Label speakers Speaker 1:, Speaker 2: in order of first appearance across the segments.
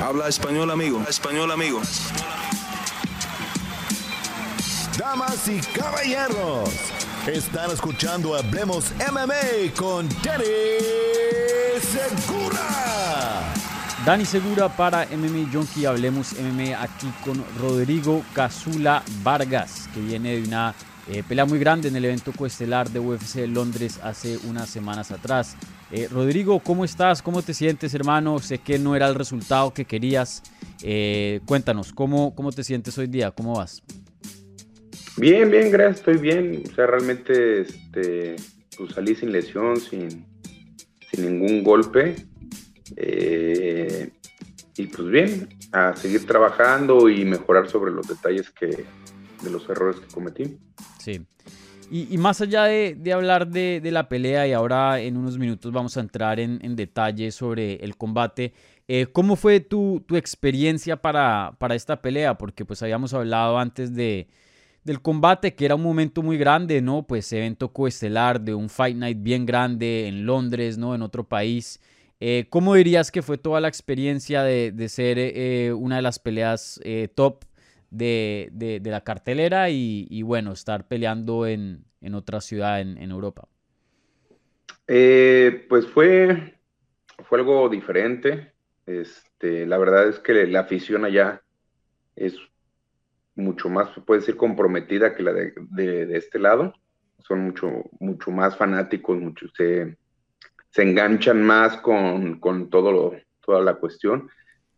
Speaker 1: Habla español, amigo. Español, amigo.
Speaker 2: Damas y caballeros, están escuchando Hablemos MMA con Danny Segura.
Speaker 3: Dani Segura para MMA Junkie. Hablemos MMA aquí con Rodrigo Casula Vargas, que viene de una eh, pelea muy grande en el evento coestelar de UFC Londres hace unas semanas atrás. Eh, Rodrigo, ¿cómo estás? ¿Cómo te sientes, hermano? Sé que no era el resultado que querías. Eh, cuéntanos, ¿cómo, ¿cómo te sientes hoy día? ¿Cómo vas?
Speaker 4: Bien, bien, gracias, estoy bien. O sea, realmente este, pues salí sin lesión, sin, sin ningún golpe. Eh, y pues bien, a seguir trabajando y mejorar sobre los detalles que, de los errores que cometí.
Speaker 3: Sí. Y, más allá de, hablar de, la pelea, y ahora en unos minutos vamos a entrar en, en detalle sobre el combate, eh, ¿cómo fue tu, experiencia para, esta pelea? Porque pues habíamos hablado antes de, del combate, que era un momento muy grande, ¿no? Pues evento coestelar de un Fight Night bien grande en Londres, ¿no? En otro país. Eh, ¿Cómo dirías que fue toda la experiencia de, ser eh, una de las peleas top de, la cartelera y, bueno, estar peleando en, otra ciudad en, Europa?
Speaker 4: Eh, pues fue, fue algo diferente. Este, la verdad es que la afición allá es mucho más, se puede decir, comprometida que la de, este lado. Son mucho, mucho más fanáticos, mucho, se, enganchan más con, todo toda la cuestión.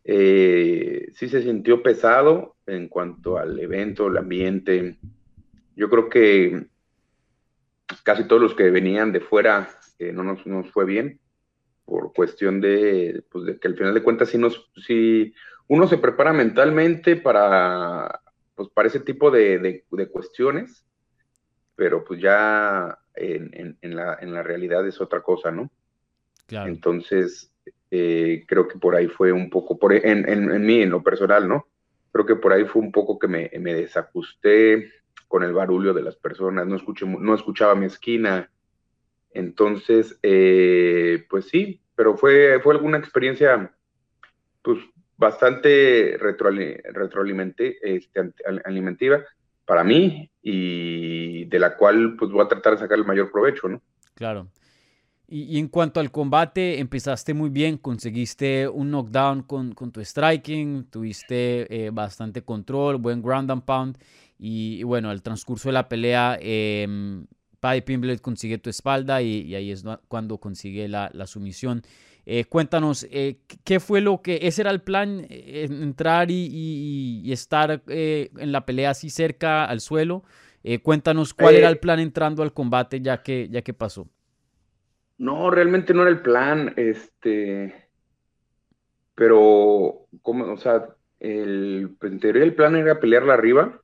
Speaker 4: Eh, sí se sintió pesado en cuanto al evento, el ambiente. Yo creo que casi todos los que venían de fuera eh, no nos, nos, fue bien por cuestión de, pues de, que al final de cuentas si, nos, si uno se prepara mentalmente para, pues para ese tipo de, de, cuestiones, pero pues ya en, en, la, en la realidad es otra cosa, ¿no? Claro. Entonces, eh, creo que por ahí fue un poco, por, en, en, mí, en lo personal, ¿no? Creo que por ahí fue un poco que me, me desajusté con el barullo de las personas, no, escuché, no escuchaba mi esquina. Entonces, eh, pues sí, pero fue, fue alguna experiencia, pues, bastante retroalimentiva este, para mí y de la cual, pues, voy a tratar de sacar el mayor provecho, ¿no?
Speaker 3: Claro. Y, en cuanto al combate, empezaste muy bien, conseguiste un knockdown con, tu striking, tuviste eh, bastante control, buen ground and pound. Y, bueno, al transcurso de la pelea, eh, Paddy Pimblet consigue tu espalda y, ahí es cuando consigue la, sumisión. Eh, cuéntanos, eh, ¿qué fue lo que, ese era el plan, entrar y, estar en la pelea así cerca al suelo? cuéntanos cuál era el plan entrando al combate ya que, ya que pasó.
Speaker 4: No, realmente no era el plan, este, pero, como, o sea, el, en teoría el plan era pelearla arriba.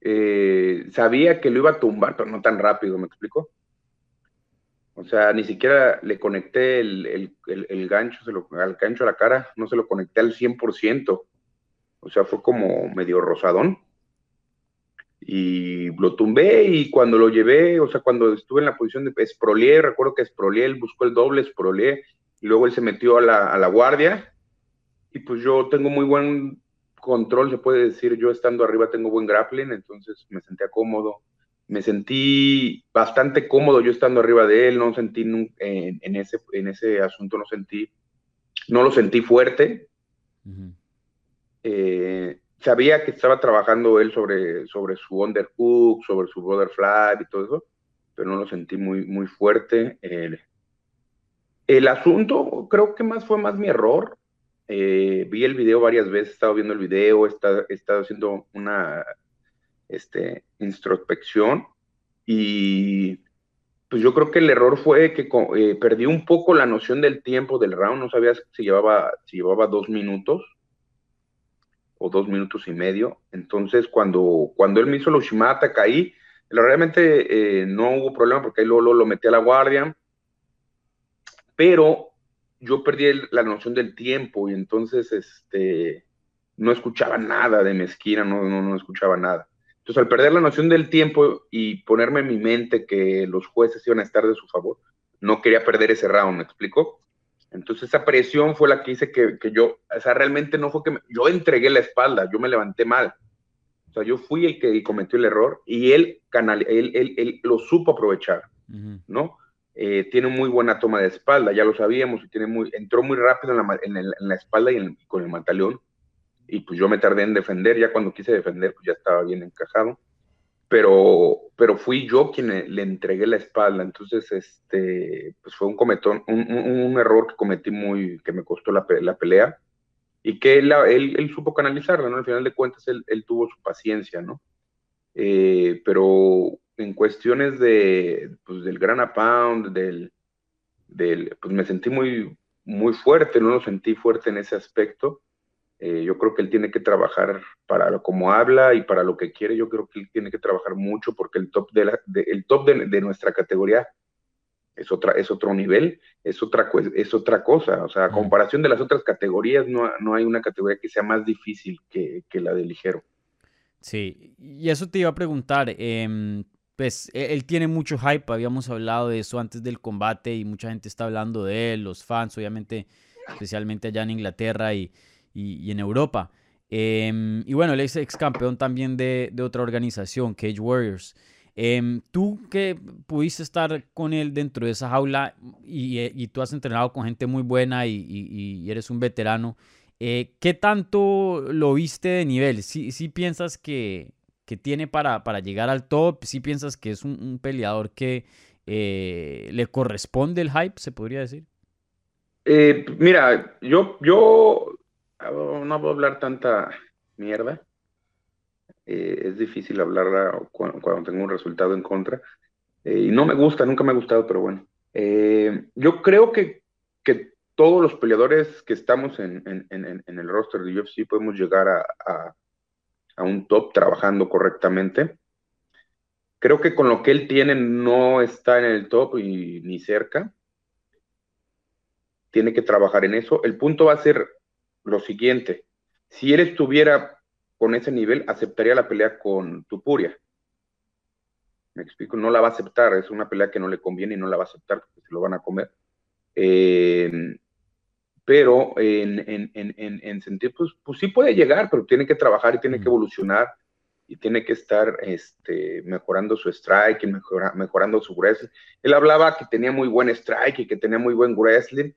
Speaker 4: Eh, sabía que lo iba a tumbar, pero no tan rápido, ¿me explico? O sea, ni siquiera le conecté el, gancho, se lo, al gancho a la cara, no se lo conecté al 100%. O sea, fue como medio rosadón y lo tumbé y cuando lo llevé, o sea, cuando estuve en la posición de Esprolié, recuerdo que Esprolié, él buscó el doble Esprolié y luego él se metió a la, a la guardia y pues yo tengo muy buen control, se puede decir, yo estando arriba tengo buen grappling, entonces me sentía cómodo, me sentí bastante cómodo yo estando arriba de él, no sentí en, en ese, en ese asunto, no sentí, no lo sentí fuerte. eh, sabía que estaba trabajando él sobre, sobre su underhook, sobre su butterfly y todo eso, pero no lo sentí muy, muy fuerte. el asunto creo que más fue más mi error. Eh, vi el video varias veces, he estado viendo el video, he estado, haciendo una este, introspección y pues yo creo que el error fue que eh, perdí un poco la noción del tiempo del round, no sabía si llevaba, si llevaba dos minutos o dos minutos y medio. Entonces, cuando, cuando él me hizo los Shimata, caí. Realmente eh, no hubo problema porque ahí luego, lo metí a la guardia. Pero yo perdí la noción del tiempo y entonces este, no escuchaba nada de mi esquina, no, no, no escuchaba nada. Entonces, al perder la noción del tiempo y ponerme en mi mente que los jueces iban a estar de su favor, no quería perder ese round, ¿me explico? Entonces esa presión fue la que hice que, yo, o sea, realmente no fue que yo entregué la espalda, yo me levanté mal. O sea, yo fui el que cometió el error y él, canal, él, él, lo supo aprovechar, ¿no? Eh, tiene muy buena toma de espalda, ya lo sabíamos, y tiene muy, entró muy rápido en la, en en la espalda y con el mantaleón, y pues yo me tardé en defender, ya cuando quise defender, pues ya estaba bien encajado pero, pero fui yo quien le, entregué la espalda, entonces este, pues fue un cometón, un, error que cometí muy, que me costó la, la pelea, y que él, él, supo canalizarla, ¿no? Al final de cuentas él, él tuvo su paciencia, ¿no? Eh, pero en cuestiones de, pues, del gran pound, del, del, pues me sentí muy, muy fuerte, no lo sentí fuerte en ese aspecto, eh, yo creo que él tiene que trabajar para lo como habla y para lo que quiere. Yo creo que él tiene que trabajar mucho porque el top de, la, el top de, nuestra categoría es otra es otro nivel, es otra es otra cosa. O sea, a comparación de las otras categorías, no, no hay una categoría que sea más difícil que, que, la de ligero.
Speaker 3: Sí, y eso te iba a preguntar. Eh, pues e, él tiene mucho hype, habíamos hablado de eso antes del combate y mucha gente está hablando de él, los fans, obviamente, especialmente allá en Inglaterra y y, en Europa. Em, y bueno, él es ex campeón también de, otra organización, Cage Warriors. Em, tú que pudiste estar con él dentro de esa jaula y, eh, tú has entrenado con gente muy buena y, eres un veterano, eh, ¿qué tanto lo viste de nivel? ¿Sí, sí piensas que, tiene para, para, llegar al top? ¿Sí piensas que es un, peleador que eh, le corresponde el hype, se podría decir?
Speaker 4: mira, yo, yo no a hablar tanta mierda. Eh, es difícil hablarla cuando, tengo un resultado en contra. Eh, y no me gusta, nunca me ha gustado, pero bueno. Eh, yo creo que, que, todos los peleadores que estamos en, el roster de UFC podemos llegar a, a, un top trabajando correctamente. Creo que con lo que él tiene no está en el top y ni cerca. Tiene que trabajar en eso. El punto va a ser lo siguiente, si él estuviera con ese nivel, aceptaría la pelea con Tupuria. Me explico, no la va a aceptar, es una pelea que no le conviene y no la va a aceptar porque se lo van a comer. Eh, pero en, en, en, en, sentido, pues, pues, sí puede llegar, pero tiene que trabajar y tiene que evolucionar y tiene que estar este, mejorando su strike y mejorando su wrestling. Él hablaba que tenía muy buen strike y que tenía muy buen wrestling,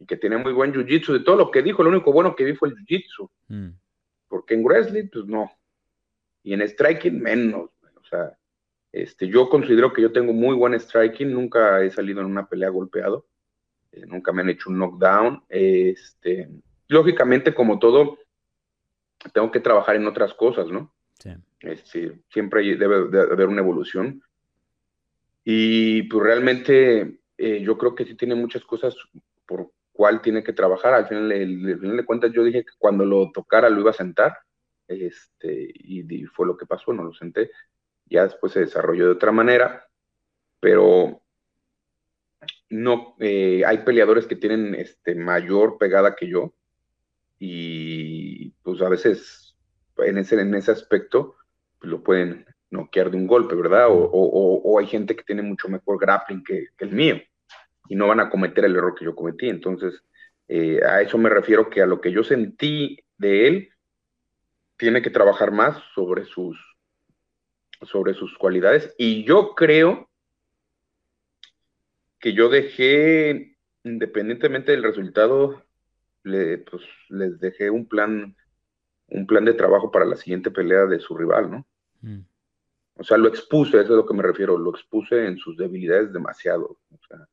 Speaker 4: y que tiene muy buen jiu-jitsu. De todo lo que dijo, lo único bueno que vi fue el jiu-jitsu. Mm. Porque en wrestling, pues no. Y en striking, menos. O sea, este, yo considero que yo tengo muy buen striking. Nunca he salido en una pelea golpeado. Eh, nunca me han hecho un knockdown. Este, lógicamente, como todo, tengo que trabajar en otras cosas, ¿no? Sí. Este, siempre debe de haber una evolución. Y pues realmente eh, yo creo que sí tiene muchas cosas por, cuál tiene que trabajar. Al final, de cuentas, yo dije que cuando lo tocara lo iba a sentar, este, y, fue lo que pasó, no lo senté. Ya después se desarrolló de otra manera, pero no, eh, hay peleadores que tienen este, mayor pegada que yo, y pues a veces en ese, en ese aspecto pues, lo pueden noquear de un golpe, ¿verdad? O, hay gente que tiene mucho mejor grappling que el mío y no van a cometer el error que yo cometí. Entonces, eh, a eso me refiero que a lo que yo sentí de él, tiene que trabajar más sobre sus, sobre sus cualidades. Y yo creo que yo dejé, independientemente del resultado, le, pues, les dejé un plan, un plan de trabajo para la siguiente pelea de su rival, ¿no? Mm. O sea, lo expuse, eso es a lo que me refiero, lo expuse en sus debilidades demasiado. O sea,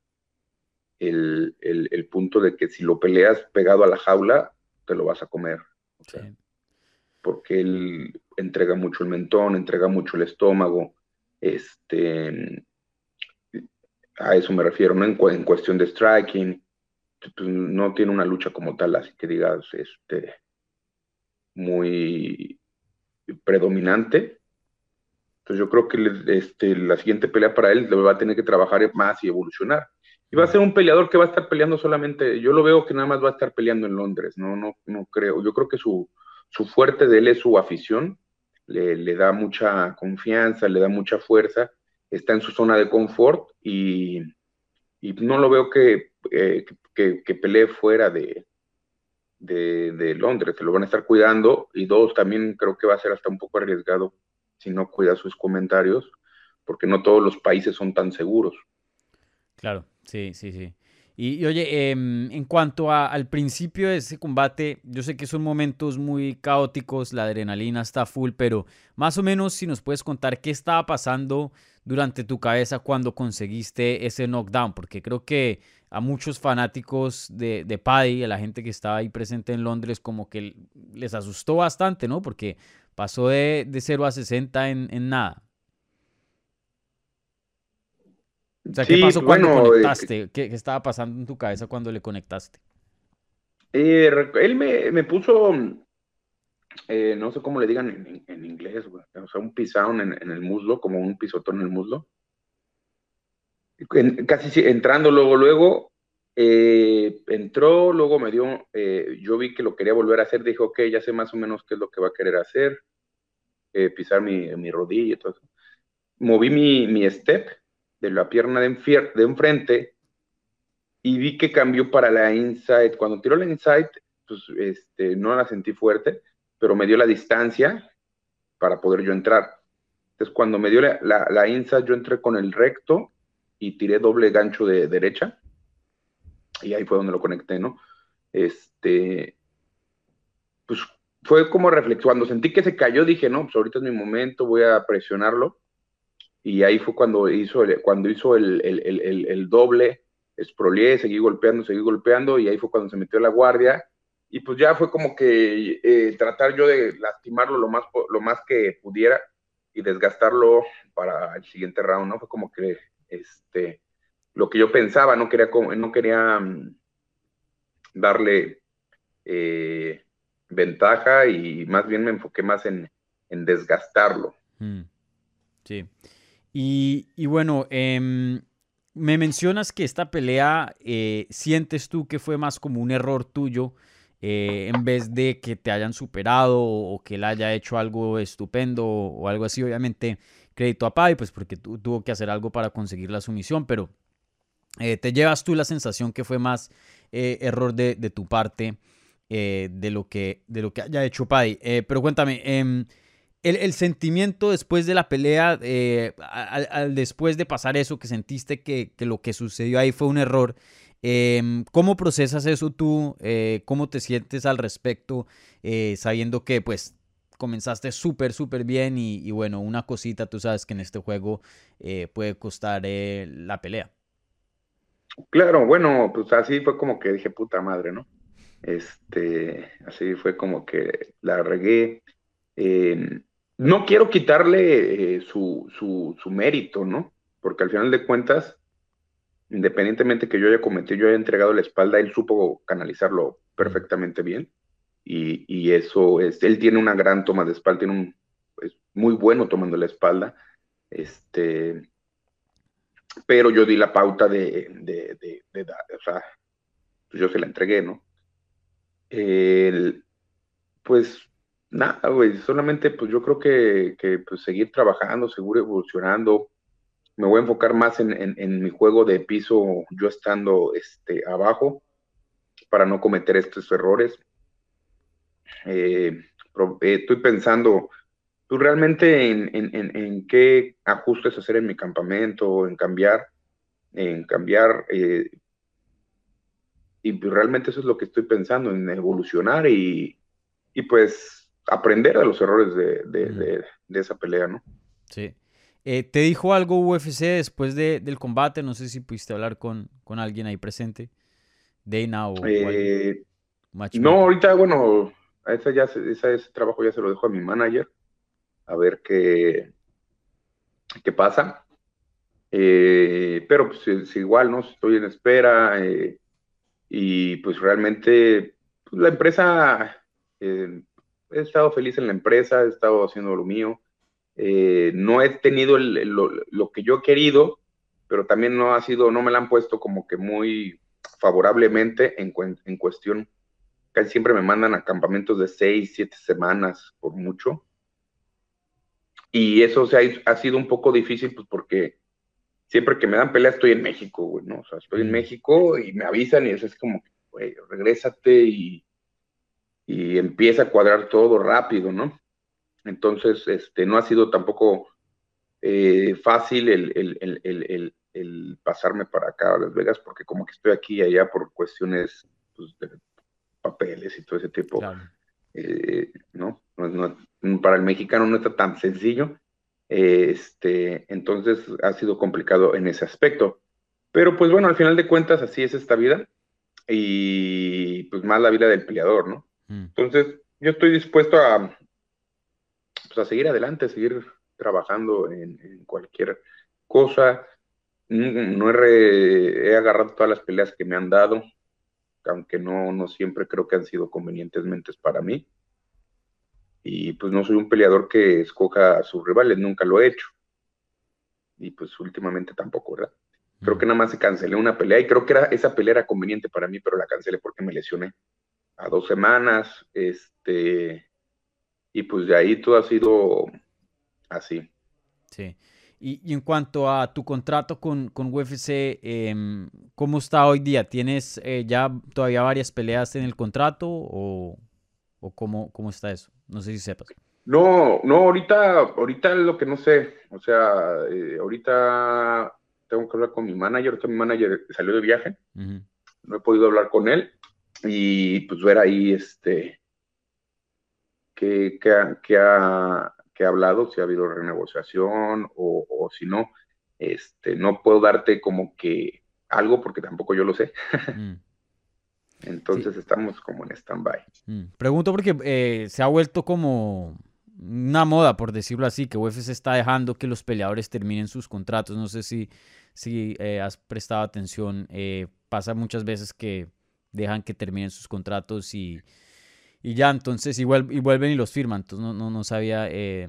Speaker 4: el, punto de que si lo peleas pegado a la jaula, te lo vas a comer. Porque él entrega mucho el mentón, entrega mucho el estómago. Este, a eso me refiero, ¿no? En, cuestión de striking, pues, no tiene una lucha como tal, así que digas, este, muy predominante. Entonces yo creo que este, la siguiente pelea para él va a tener que trabajar más y evolucionar. Y va a ser un peleador que va a estar peleando solamente, yo lo veo que nada más va a estar peleando en Londres, no, no, no creo. Yo creo que su, su fuerte de él es su afición, le, le, da mucha confianza, le da mucha fuerza, está en su zona de confort y, y no lo veo que, eh, que, que pelee fuera de, de, Londres, se lo van a estar cuidando y dos, también creo que va a ser hasta un poco arriesgado si no cuida sus comentarios, porque no todos los países son tan seguros.
Speaker 3: Claro, sí, sí, sí. Y, oye, em, en cuanto al principio de ese combate, yo sé que son momentos muy caóticos, la adrenalina está full, pero más o menos si nos puedes contar qué estaba pasando durante tu cabeza cuando conseguiste ese knockdown, porque creo que a muchos fanáticos de, de Paddy, a la gente que estaba ahí presente en Londres, como que les asustó bastante, ¿no? Porque pasó de, de 0 a 60 en, en nada. O sea, ¿qué pasó cuando eh, conectaste? ¿Qué, estaba pasando en tu cabeza cuando le conectaste?
Speaker 4: Eh, él me, puso, eh, no sé cómo le digan en, inglés, o sea, un pisón en, en, el muslo, como un pisotón en el muslo casi entrando luego, luego, entró, luego me dio, yo vi que lo quería volver a hacer, dijo, ok, ya sé más o menos qué es lo que va a querer hacer, pisar mi, mi, rodilla y todo eso. Moví mi, mi step de la pierna de, enfrente y vi que cambió para la inside. Cuando tiró la inside, pues este, no la sentí fuerte, pero me dio la distancia para poder yo entrar. Entonces, cuando me dio la, inside, yo entré con el recto y tiré doble gancho de derecha. Y ahí fue donde lo conecté, ¿no? Este, pues fue como reflexión. Cuando sentí que se cayó, dije, no, pues ahorita es mi momento, voy a presionarlo. Y ahí fue cuando hizo el, cuando hizo el, el, el, doble, esprolié, seguí golpeando, seguí golpeando, y ahí fue cuando se metió la guardia. Y pues ya fue como que eh, tratar yo de lastimarlo lo más, lo más que pudiera y desgastarlo para el siguiente round, ¿no? Fue como que este, lo que yo pensaba, no quería, no quería mm, darle eh, ventaja y más bien me enfoqué más en, desgastarlo. Mm,
Speaker 3: sí. Y, bueno, em, me mencionas que esta pelea eh, sientes tú que fue más como un error tuyo eh, en vez de que te hayan superado o, que él haya hecho algo estupendo o, algo así. Obviamente crédito a Pai, pues porque tuvo que hacer algo para conseguir la sumisión, pero eh, te llevas tú la sensación que fue más error de, tu parte de, lo que, de lo que haya hecho Pai. pero cuéntame, em, el, sentimiento después de la pelea, al, después de pasar eso, que sentiste que, lo que sucedió ahí fue un error, em, ¿cómo procesas eso tú? ¿Cómo te sientes al respecto? sabiendo que pues comenzaste súper, súper bien y, bueno, una cosita, tú sabes que en este juego eh, puede costar eh, la pelea.
Speaker 4: Claro, bueno, pues así fue como que dije, puta madre, ¿no? Este, así fue como que la regué. No quiero quitarle eh, su, su, su, mérito, ¿no? Porque al final de cuentas, independientemente que yo haya cometido, yo haya entregado la espalda, él supo canalizarlo perfectamente bien y, eso es, él tiene una gran toma de espalda, tiene un, es muy bueno tomando la espalda, este, pero yo di la pauta de, de, de, o sea, pues yo se la entregué, ¿no? pues nada, güey, solamente pues yo creo que, que pues, seguir trabajando, seguro evolucionando, me voy a enfocar más en, en, mi juego de piso, yo estando este, abajo, para no cometer estos errores. Eh, eh, estoy pensando, tú realmente en, qué ajustes hacer en mi campamento, en cambiar, en cambiar, eh, y pues realmente eso es lo que estoy pensando, en evolucionar y, pues aprender de los errores de, esa pelea, ¿no?
Speaker 3: Sí. ¿Te dijo algo UFC después del combate? No sé si pudiste hablar con, con alguien ahí presente. Dana o...
Speaker 4: no, ahorita, bueno, ese, ya, ese trabajo ya se lo dejo a mi manager, a ver qué, qué pasa. Eh, pero pues es, igual, ¿no? Estoy en espera eh, y pues realmente pues, la empresa, eh, he estado feliz en la empresa, he estado haciendo lo mío. no he tenido lo, que yo he querido, pero también no ha sido, no me la han puesto como que muy favorablemente en, en cuestión casi siempre me mandan a campamentos de seis, siete semanas, por mucho. Y eso se ha, sido un poco difícil, pues porque siempre que me dan pelea estoy en México, güey, ¿no? O sea, estoy en
Speaker 3: Mm.
Speaker 4: México y me avisan y eso es como, güey, regrésate y, y empieza a cuadrar todo rápido, ¿no? Entonces, este, no ha sido tampoco eh, fácil el, el- el- el- pasarme para acá a Las Vegas porque como que estoy aquí y allá por cuestiones pues, de papeles y todo ese tipo
Speaker 3: Claro.
Speaker 4: eh, ¿no? No- no- para el mexicano no está tan sencillo. eh, Este, entonces ha sido complicado en ese aspecto. Pero pues bueno, al final de cuentas así es esta vida y pues más la vida del peleador, ¿no?
Speaker 3: Mm.
Speaker 4: Entonces yo estoy dispuesto a, pues, a seguir adelante, a seguir trabajando en, en cualquier cosa. No, no he, re- he agarrado todas las peleas que me han dado, aunque no, no siempre creo que han sido convenientemente para mí. Y pues no soy un peleador que escoja a sus rivales, nunca lo he hecho. Y pues últimamente tampoco, ¿verdad? Creo
Speaker 3: Mm.
Speaker 4: que nada más se cancelé una pelea y creo que era, esa pelea era conveniente para mí, pero la cancelé porque me lesioné a dos semanas. Este, y pues de ahí todo ha sido así.
Speaker 3: Sí. Y, y en cuanto a tu contrato con, con UFC, em, ¿cómo está hoy día? ¿Tienes eh, ya todavía varias peleas en el contrato o, o cómo, cómo está eso? No sé si sepas.
Speaker 4: No, no, ahorita, ahorita es lo que no sé. O sea, eh, ahorita tengo que hablar con mi manager. Ahorita mi manager salió de viaje, no he podido hablar con él y pues ver ahí este qué, qué ha, qué ha- qué ha hablado, si ha habido renegociación o, o si no. Este, no puedo darte como que algo porque tampoco yo lo sé.
Speaker 3: Mm,
Speaker 4: Entonces estamos como en stand-by.
Speaker 3: mm. Pregunto porque eh, se ha vuelto como una moda, por decirlo así, que UFC está dejando que los peleadores terminen sus contratos. No sé si, si eh, has prestado atención. eh, pasa muchas veces que dejan que terminen sus contratos y, y ya, entonces, y, vuel- y vuelven y los firman. Entonces, no, no, no sabía eh,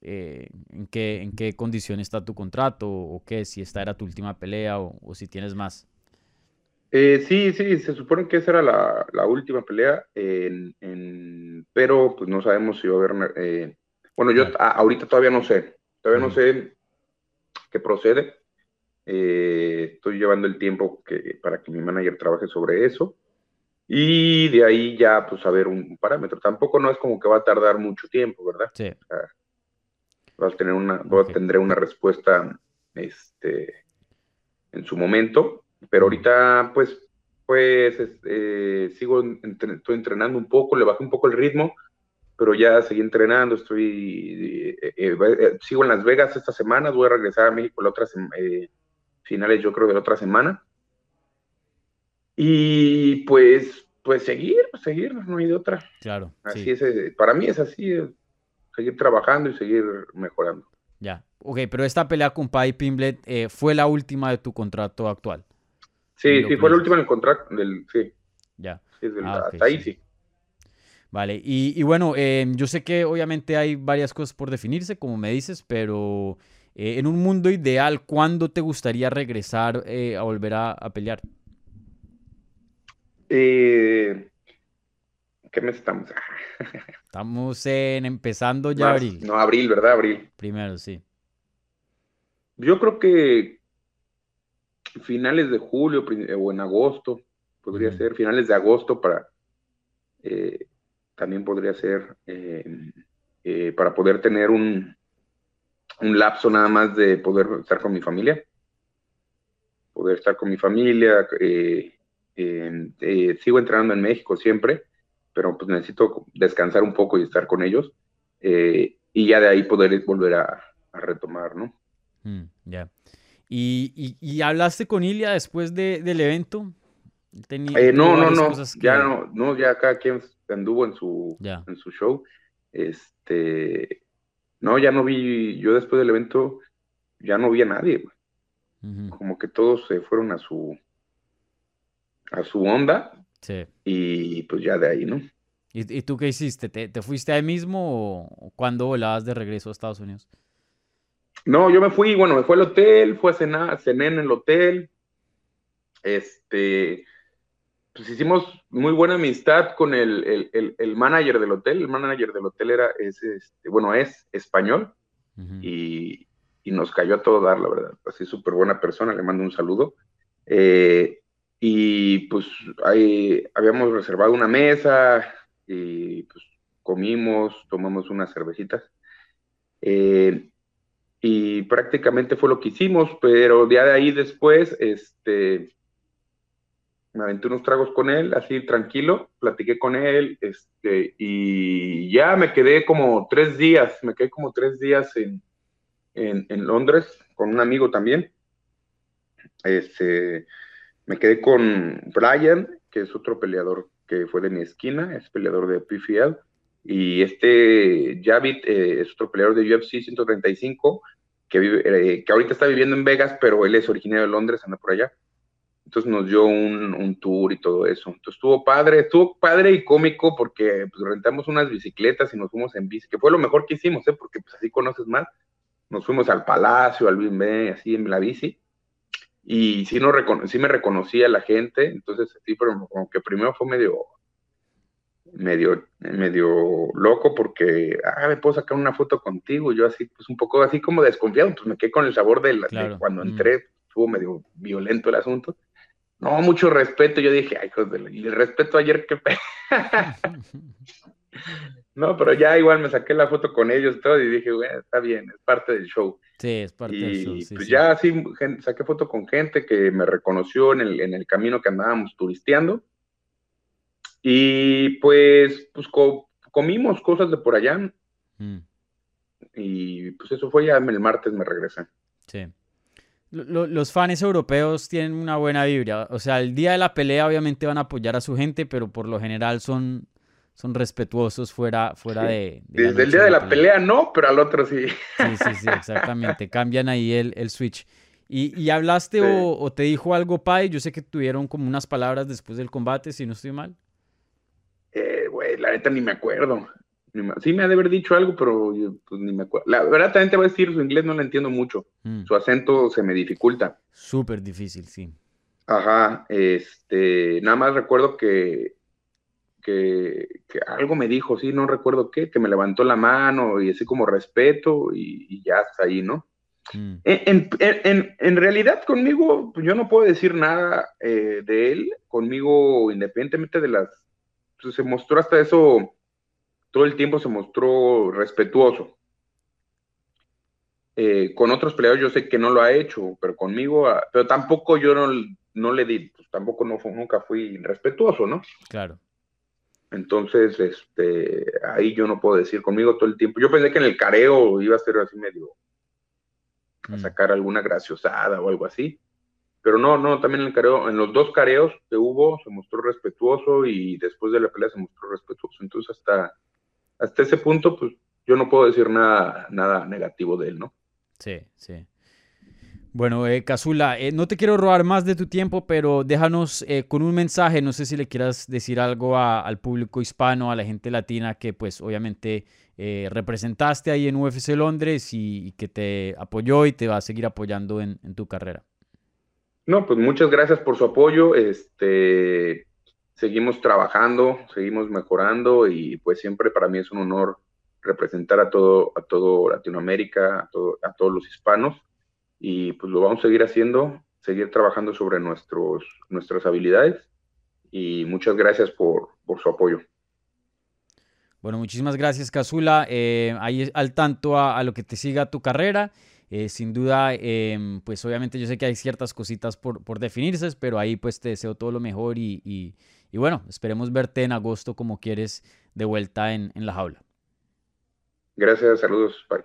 Speaker 3: eh, en, qué, en qué condición está tu contrato o, qué, si esta era tu última pelea o, o si tienes más.
Speaker 4: Eh, sí, sí, se supone que esa era la, la última pelea, en- en- pero pues no sabemos si va a haber... eh, bueno, yo a- ahorita todavía no sé, todavía no
Speaker 3: Ujú.
Speaker 4: sé qué procede. Eh, estoy llevando el tiempo que, para que mi manager trabaje sobre eso y de ahí ya pues a ver un parámetro. Tampoco no es como que va a tardar mucho tiempo, ¿verdad?
Speaker 3: Sí.
Speaker 4: va a tener una, va a
Speaker 3: Ok.
Speaker 4: tendré una respuesta este, en su momento, pero ahorita pues, pues este, sigo, entre- estoy entrenando un poco, le bajé un poco el ritmo, pero ya seguí entrenando, estoy, eh, eh, eh, sigo en Las Vegas esta semana, voy a regresar a México la otra sem- eh, finales yo creo de la otra semana. Y pues, pues seguir, seguir, no hay de otra.
Speaker 3: Claro.
Speaker 4: Así
Speaker 3: sí.
Speaker 4: es, eh, para mí es así, eh, seguir trabajando y seguir mejorando.
Speaker 3: Ya. Ok, pero esta pelea con Paddy Pimblet eh, fue la última de tu contrato actual.
Speaker 4: Sí, sí, fue el
Speaker 3: dices.
Speaker 4: último en el contrato, del, sí,
Speaker 3: Ya.
Speaker 4: sí, del-
Speaker 3: Ah, ok,
Speaker 4: hasta ahí
Speaker 3: sí.
Speaker 4: sí.
Speaker 3: Vale, y, y bueno, eh, yo sé que obviamente hay varias cosas por definirse, como me dices, pero eh, en un mundo ideal, ¿cuándo te gustaría regresar eh, a volver a, a pelear?
Speaker 4: Eh, ¿qué mes estamos?
Speaker 3: Estamos en empezando ya abril,
Speaker 4: No, abril, ¿verdad? Abril.
Speaker 3: primero, sí.
Speaker 4: Yo creo que finales de julio o en agosto, podría ser, finales de agosto para, también podría ser, para poder tener un, un lapso nada más de poder estar con mi familia, poder estar con mi familia, eh, eh, eh, sigo entrenando en México siempre, pero pues necesito descansar un poco y estar con ellos, eh, y ya de ahí poder volver a, a retomar, ¿no?
Speaker 3: Mm, ya. ¿Y, y, y hablaste con Ilia después de- del evento? Teni-
Speaker 4: Eh, no, no, no, ya no, no, ya cada quien anduvo en su, en su show. Este, no, ya no vi, yo después del evento ya no vi a nadie, güey. Como que todos se fueron a su, a su onda
Speaker 3: Sí.
Speaker 4: y pues ya de ahí, ¿no?
Speaker 3: ¿Y, y tú qué hiciste? ¿Te, te fuiste ahí mismo o, o cuándo volabas de regreso a Estados Unidos?
Speaker 4: No, yo me fui, bueno, me fui al hotel, fui a cenar, cené en el hotel, este, pues hicimos muy buena amistad con el, el, el, el manager del hotel, el manager del hotel era, es, este, bueno, es español, y, y nos cayó a todo dar, la verdad. Así súper buena persona, le mando un saludo. Eh, y pues ahí habíamos reservado una mesa y pues comimos, tomamos unas cervecitas. Eh, y prácticamente fue lo que hicimos, pero ya de ahí después, este, me aventé unos tragos con él, así tranquilo, platiqué con él, este, y ya me quedé como tres días, me quedé como tres días en, en, Londres con un amigo también. Este, me quedé con Brian, que es otro peleador que fue de mi esquina, es peleador de PFL, y este Javid eh, es otro peleador de UFC 135, que, vive, eh, que ahorita está viviendo en Vegas, pero él es originario de Londres, anda por allá. Entonces nos dio un, tour y todo eso. Entonces estuvo padre, estuvo padre y cómico porque pues, rentamos unas bicicletas y nos fuimos en bici, que fue lo mejor que hicimos, ¿eh? porque pues, así conoces más. Nos fuimos al Palacio, al Bimbe, así en la bici. Y sí, no sí me reconocía la gente, entonces sí, pero como que primero fue medio, medio, medio loco porque, ah, me puedo sacar una foto contigo. yo así, pues un poco así como desconfiado, pues me quedé con el sabor de, de cuando mm. entré, estuvo medio violento el asunto. No, mucho respeto. Yo dije, ay, y el respeto ayer que. no, pero ya igual me saqué la foto con ellos todo y dije, bueno, está bien, es parte del show.
Speaker 3: Sí, es parte del show.
Speaker 4: pues ya así saqué foto con gente que me reconoció en el, en el camino que andábamos turisteando. Y pues, pues comimos cosas de por allá. Mm. Y pues eso fue ya el martes me regresé.
Speaker 3: Sí los fans europeos tienen una buena vibra. O sea, el día de la pelea obviamente van a apoyar a su gente, pero por lo general son, son respetuosos fuera, fuera de,
Speaker 4: Desde el día de la pelea. no, pero al otro sí.
Speaker 3: Sí, sí, sí, exactamente. Cambian ahí el, el switch. ¿Y, y hablaste o, te dijo algo Pai? Yo sé que tuvieron como unas palabras después del combate, si no estoy mal.
Speaker 4: Eh, güey, la neta ni me acuerdo. Sí me ha de haber dicho algo, pero pues, ni me acuerdo. La verdad también te voy a decir, su inglés no lo entiendo mucho. Mm. Su acento se me dificulta.
Speaker 3: Súper difícil, sí.
Speaker 4: Ajá, este, nada más recuerdo que, que, algo me dijo, sí, no recuerdo qué, que me levantó la mano y así como respeto y, ya está ahí, ¿no? Mm. En, realidad conmigo, pues, yo no puedo decir nada eh, de él, conmigo, independientemente de las, pues, se mostró hasta eso todo el tiempo se mostró respetuoso. Eh, con otros peleadores yo sé que no lo ha hecho, pero conmigo, ah, pero tampoco yo no, le di, pues, tampoco no, nunca fui respetuoso, ¿no?
Speaker 3: Claro.
Speaker 4: Entonces, este, ahí yo no puedo decir conmigo todo el tiempo. Yo pensé que en el careo iba a ser así medio, a mm. sacar alguna graciosada o algo así. Pero no, no, también en el careo, en los dos careos que hubo se mostró respetuoso y después de la pelea se mostró respetuoso. Entonces hasta hasta ese punto, pues yo no puedo decir nada, nada negativo de él, ¿no?
Speaker 3: Sí, sí. Bueno, eh, Casula, eh, no te quiero robar más de tu tiempo, pero déjanos eh, con un mensaje, no sé si le quieras decir algo al público hispano, a la gente latina que pues obviamente eh, representaste ahí en UFC Londres y, que te apoyó y te va a seguir apoyando en, en, tu carrera.
Speaker 4: No, pues muchas gracias por su apoyo. Este, seguimos trabajando, seguimos mejorando y pues siempre para mí es un honor representar a todo, a todo Latinoamérica, a, a todos los hispanos y pues lo vamos a seguir haciendo, seguir trabajando sobre nuestros, nuestras habilidades y muchas gracias por, su apoyo.
Speaker 3: Bueno, muchísimas gracias, Casula. Eh, ahí al tanto a, lo que te siga tu carrera. Eh, sin duda, em, pues obviamente yo sé que hay ciertas cositas por, por, definirse, pero ahí pues te deseo todo lo mejor y, y bueno, esperemos verte en agosto como quieres de vuelta en, la jaula.
Speaker 4: Gracias, saludos, bye.